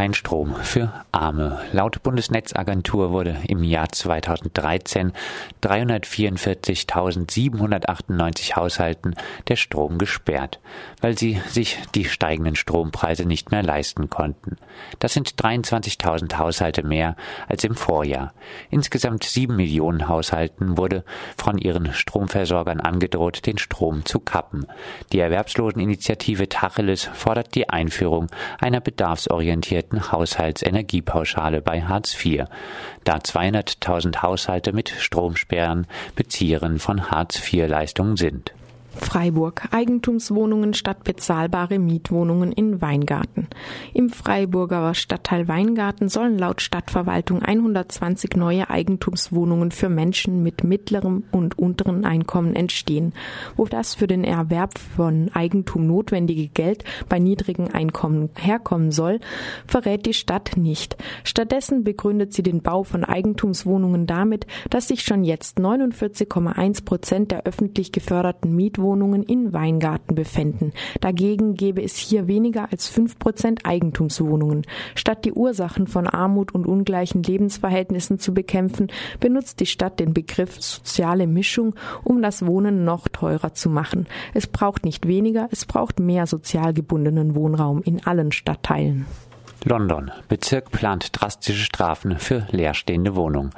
Kein Strom für Arme. Laut Bundesnetzagentur wurde im Jahr 2013 344.798 Haushalten der Strom gesperrt, weil sie sich die steigenden Strompreise nicht mehr leisten konnten. Das sind 23.000 Haushalte mehr als im Vorjahr. Insgesamt sieben Millionen Haushalten wurde von ihren Stromversorgern angedroht, den Strom zu kappen. Die Erwerbsloseninitiative Tacheles fordert die Einführung einer bedarfsorientierten integrierten Haushaltsenergiepauschale bei Hartz IV, da 200.000 Haushalte mit Stromsperren Bezieherinnen von Hartz IV-Leistungen sind Freiburg. Eigentumswohnungen statt bezahlbare Mietwohnungen in Weingarten. Im Freiburger Stadtteil Weingarten sollen laut Stadtverwaltung 120 neue Eigentumswohnungen für Menschen mit mittlerem und unteren Einkommen entstehen. Wo das für den Erwerb von Eigentum notwendige Geld bei niedrigen Einkommen herkommen soll, verrät die Stadt nicht. Stattdessen begründet sie den Bau von Eigentumswohnungen damit, dass sich schon jetzt 49,1 Prozent der öffentlich geförderten Mietwohnungen Mietwohnungen in Weingarten befänden. Dagegen gäbe es hier weniger als fünf Prozent Eigentumswohnungen. Statt die Ursachen von Armut und ungleichen Lebensverhältnissen zu bekämpfen, benutzt die Stadt den Begriff soziale Mischung, um das Wohnen noch teurer zu machen. Es braucht nicht weniger, es braucht mehr sozial gebundenen Wohnraum in allen Stadtteilen. London. Bezirk plant drastische Strafen für leerstehende Wohnungen.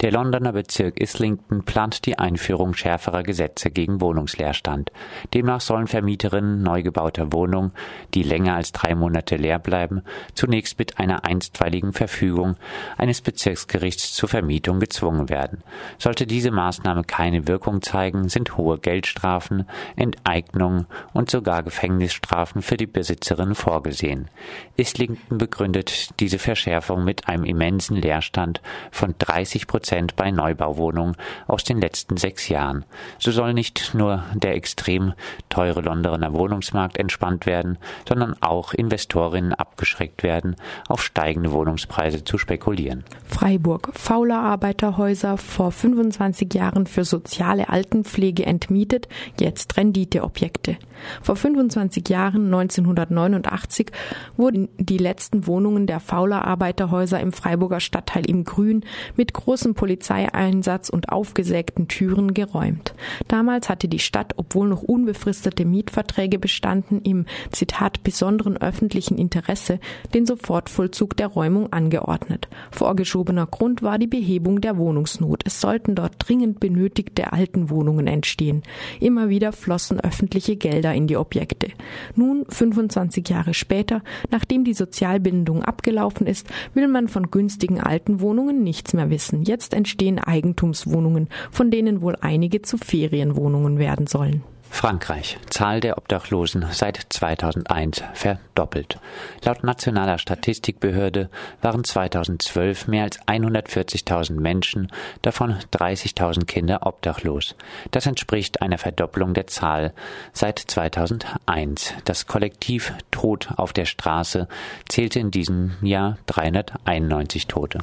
Der Londoner Bezirk Islington plant die Einführung schärferer Gesetze gegen Wohnungsleerstand. Demnach sollen Vermieterinnen neu gebauter Wohnungen, die länger als drei Monate leer bleiben, zunächst mit einer einstweiligen Verfügung eines Bezirksgerichts zur Vermietung gezwungen werden. Sollte diese Maßnahme keine Wirkung zeigen, sind hohe Geldstrafen, Enteignungen und sogar Gefängnisstrafen für die Besitzerinnen vorgesehen. Islington begründet diese Verschärfung mit einem immensen Leerstand von 30 Prozent bei Neubauwohnungen aus den letzten sechs Jahren. So soll nicht nur der extrem teure Londoner Wohnungsmarkt entspannt werden, sondern auch Investorinnen abgeschreckt werden, auf steigende Wohnungspreise zu spekulieren. Freiburg. Fauler Arbeiterhäuser vor 25 Jahren für soziale Altenpflege entmietet, jetzt Renditeobjekte. Vor 25 Jahren, 1989, wurden die letzten letzten Wohnungen der Fauler Arbeiterhäuser im Freiburger Stadtteil im Grün mit großem Polizeieinsatz und aufgesägten Türen geräumt. Damals hatte die Stadt, obwohl noch unbefristete Mietverträge bestanden, im Zitat besonderen öffentlichen Interesse den Sofortvollzug der Räumung angeordnet. Vorgeschobener Grund war die Behebung der Wohnungsnot. Es sollten dort dringend benötigte Altenwohnungen entstehen. Immer wieder flossen öffentliche Gelder in die Objekte. Nun, 25 Jahre später, nachdem die Sozial Sozialbindung abgelaufen ist, will man von günstigen alten Wohnungen nichts mehr wissen. Jetzt entstehen Eigentumswohnungen, von denen wohl einige zu Ferienwohnungen werden sollen. Frankreich. Zahl der Obdachlosen seit 2001 verdoppelt. Laut nationaler Statistikbehörde waren 2012 mehr als 140.000 Menschen, davon 30.000 Kinder obdachlos. Das entspricht einer Verdopplung der Zahl seit 2001. Das Kollektiv Tod auf der Straße zählte in diesem Jahr 391 Tote.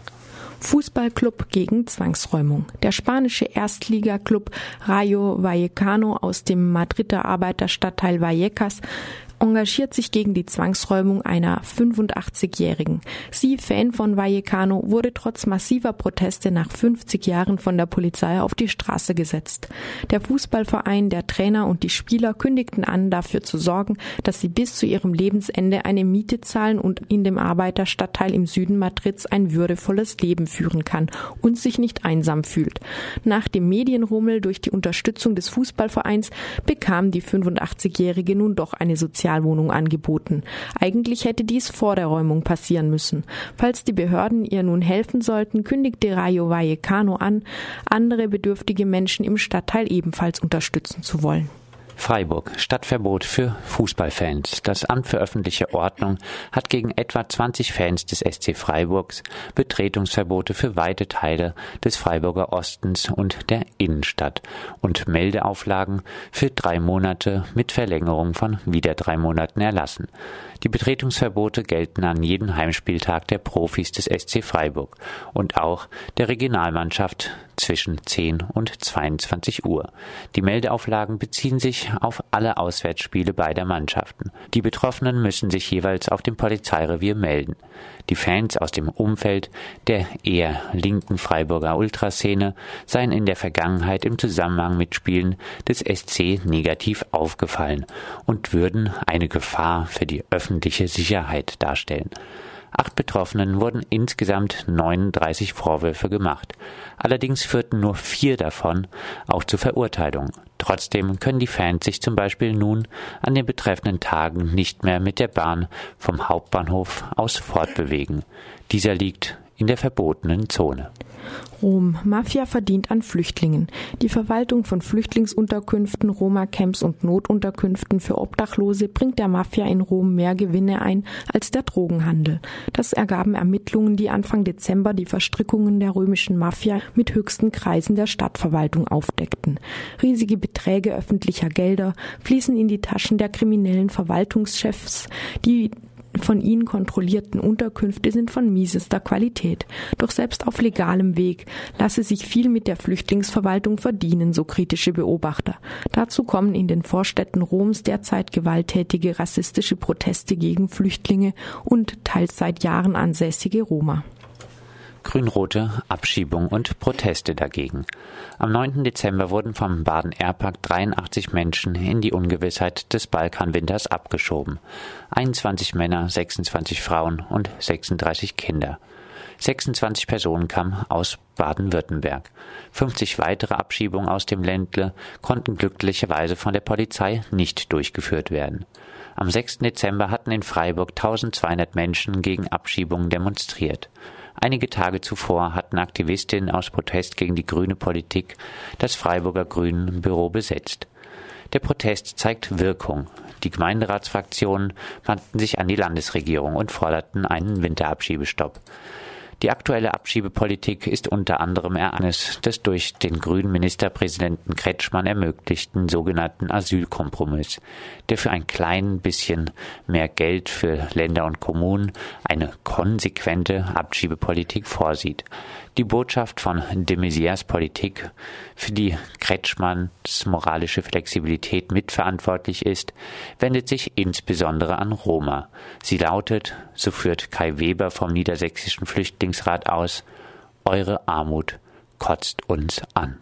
Fußballclub gegen Zwangsräumung. Der spanische Erstligaklub Rayo Vallecano aus dem Madrider Arbeiterstadtteil Vallecas engagiert sich gegen die Zwangsräumung einer 85-Jährigen. Sie, Fan von Vallecano, wurde trotz massiver Proteste nach 50 Jahren von der Polizei auf die Straße gesetzt. Der Fußballverein, der Trainer und die Spieler kündigten an, dafür zu sorgen, dass sie bis zu ihrem Lebensende eine Miete zahlen und in dem Arbeiterstadtteil im Süden Madrids ein würdevolles Leben führen kann und sich nicht einsam fühlt. Nach dem Medienrummel durch die Unterstützung des Fußballvereins bekam die 85-Jährige nun doch eine soziale Spezialwohnung angeboten. Eigentlich hätte dies vor der Räumung passieren müssen. Falls die Behörden ihr nun helfen sollten, kündigte Rayo Vallecano an, andere bedürftige Menschen im Stadtteil ebenfalls unterstützen zu wollen. Freiburg. Stadtverbot für Fußballfans. Das Amt für öffentliche Ordnung hat gegen etwa 20 Fans des SC Freiburgs Betretungsverbote für weite Teile des Freiburger Ostens und der Innenstadt und Meldeauflagen für drei Monate mit Verlängerung von wieder drei Monaten erlassen. Die Betretungsverbote gelten an jedem Heimspieltag der Profis des SC Freiburg und auch der Regionalmannschaft zwischen 10 und 22 Uhr. Die Meldeauflagen beziehen sich auf alle Auswärtsspiele beider Mannschaften. Die Betroffenen müssen sich jeweils auf dem Polizeirevier melden. Die Fans aus dem Umfeld der eher linken Freiburger Ultraszene seien in der Vergangenheit im Zusammenhang mit Spielen des SC negativ aufgefallen und würden eine Gefahr für die öffentliche Sicherheit darstellen. Acht Betroffenen wurden insgesamt 39 Vorwürfe gemacht. Allerdings führten nur vier davon auch zur Verurteilung. Trotzdem können die Fans sich zum Beispiel nun an den betreffenden Tagen nicht mehr mit der Bahn vom Hauptbahnhof aus fortbewegen. Dieser liegt in der verbotenen Zone. Rom. Mafia verdient an Flüchtlingen. Die Verwaltung von Flüchtlingsunterkünften, Roma-Camps und Notunterkünften für Obdachlose bringt der Mafia in Rom mehr Gewinne ein als der Drogenhandel. Das ergaben Ermittlungen, die Anfang Dezember die Verstrickungen der römischen Mafia mit höchsten Kreisen der Stadtverwaltung aufdeckten. Riesige Beträge öffentlicher Gelder fließen in die Taschen der kriminellen Verwaltungschefs, die von ihnen kontrollierten Unterkünfte sind von miesester Qualität. Doch selbst auf legalem Weg lasse sich viel mit der Flüchtlingsverwaltung verdienen, so kritische Beobachter. Dazu kommen in den Vorstädten Roms derzeit gewalttätige rassistische Proteste gegen Flüchtlinge und teils seit Jahren ansässige Roma. Grün-rote Abschiebung und Proteste dagegen. Am 9. Dezember wurden vom Baden-Airpark 83 Menschen in die Ungewissheit des Balkanwinters abgeschoben. 21 Männer, 26 Frauen und 36 Kinder. 26 Personen kamen aus Baden-Württemberg. 50 weitere Abschiebungen aus dem Ländle konnten glücklicherweise von der Polizei nicht durchgeführt werden. Am 6. Dezember hatten in Freiburg 1200 Menschen gegen Abschiebungen demonstriert. Einige Tage zuvor hatten Aktivistinnen aus Protest gegen die grüne Politik das Freiburger Grünen Büro besetzt. Der Protest zeigt Wirkung. Die Gemeinderatsfraktionen wandten sich an die Landesregierung und forderten einen Winterabschiebestopp. Die aktuelle Abschiebepolitik ist unter anderem eines des durch den grünen Ministerpräsidenten Kretschmann ermöglichten sogenannten Asylkompromiss, der für ein klein bisschen mehr Geld für Länder und Kommunen eine konsequente Abschiebepolitik vorsieht. Die Botschaft von de Maizières Politik, für die Kretschmanns moralische Flexibilität mitverantwortlich ist, wendet sich insbesondere an Roma. Sie lautet, so führt Kai Weber vom Niedersächsischen Flüchtlingsrat aus, Eure Armut kotzt uns an.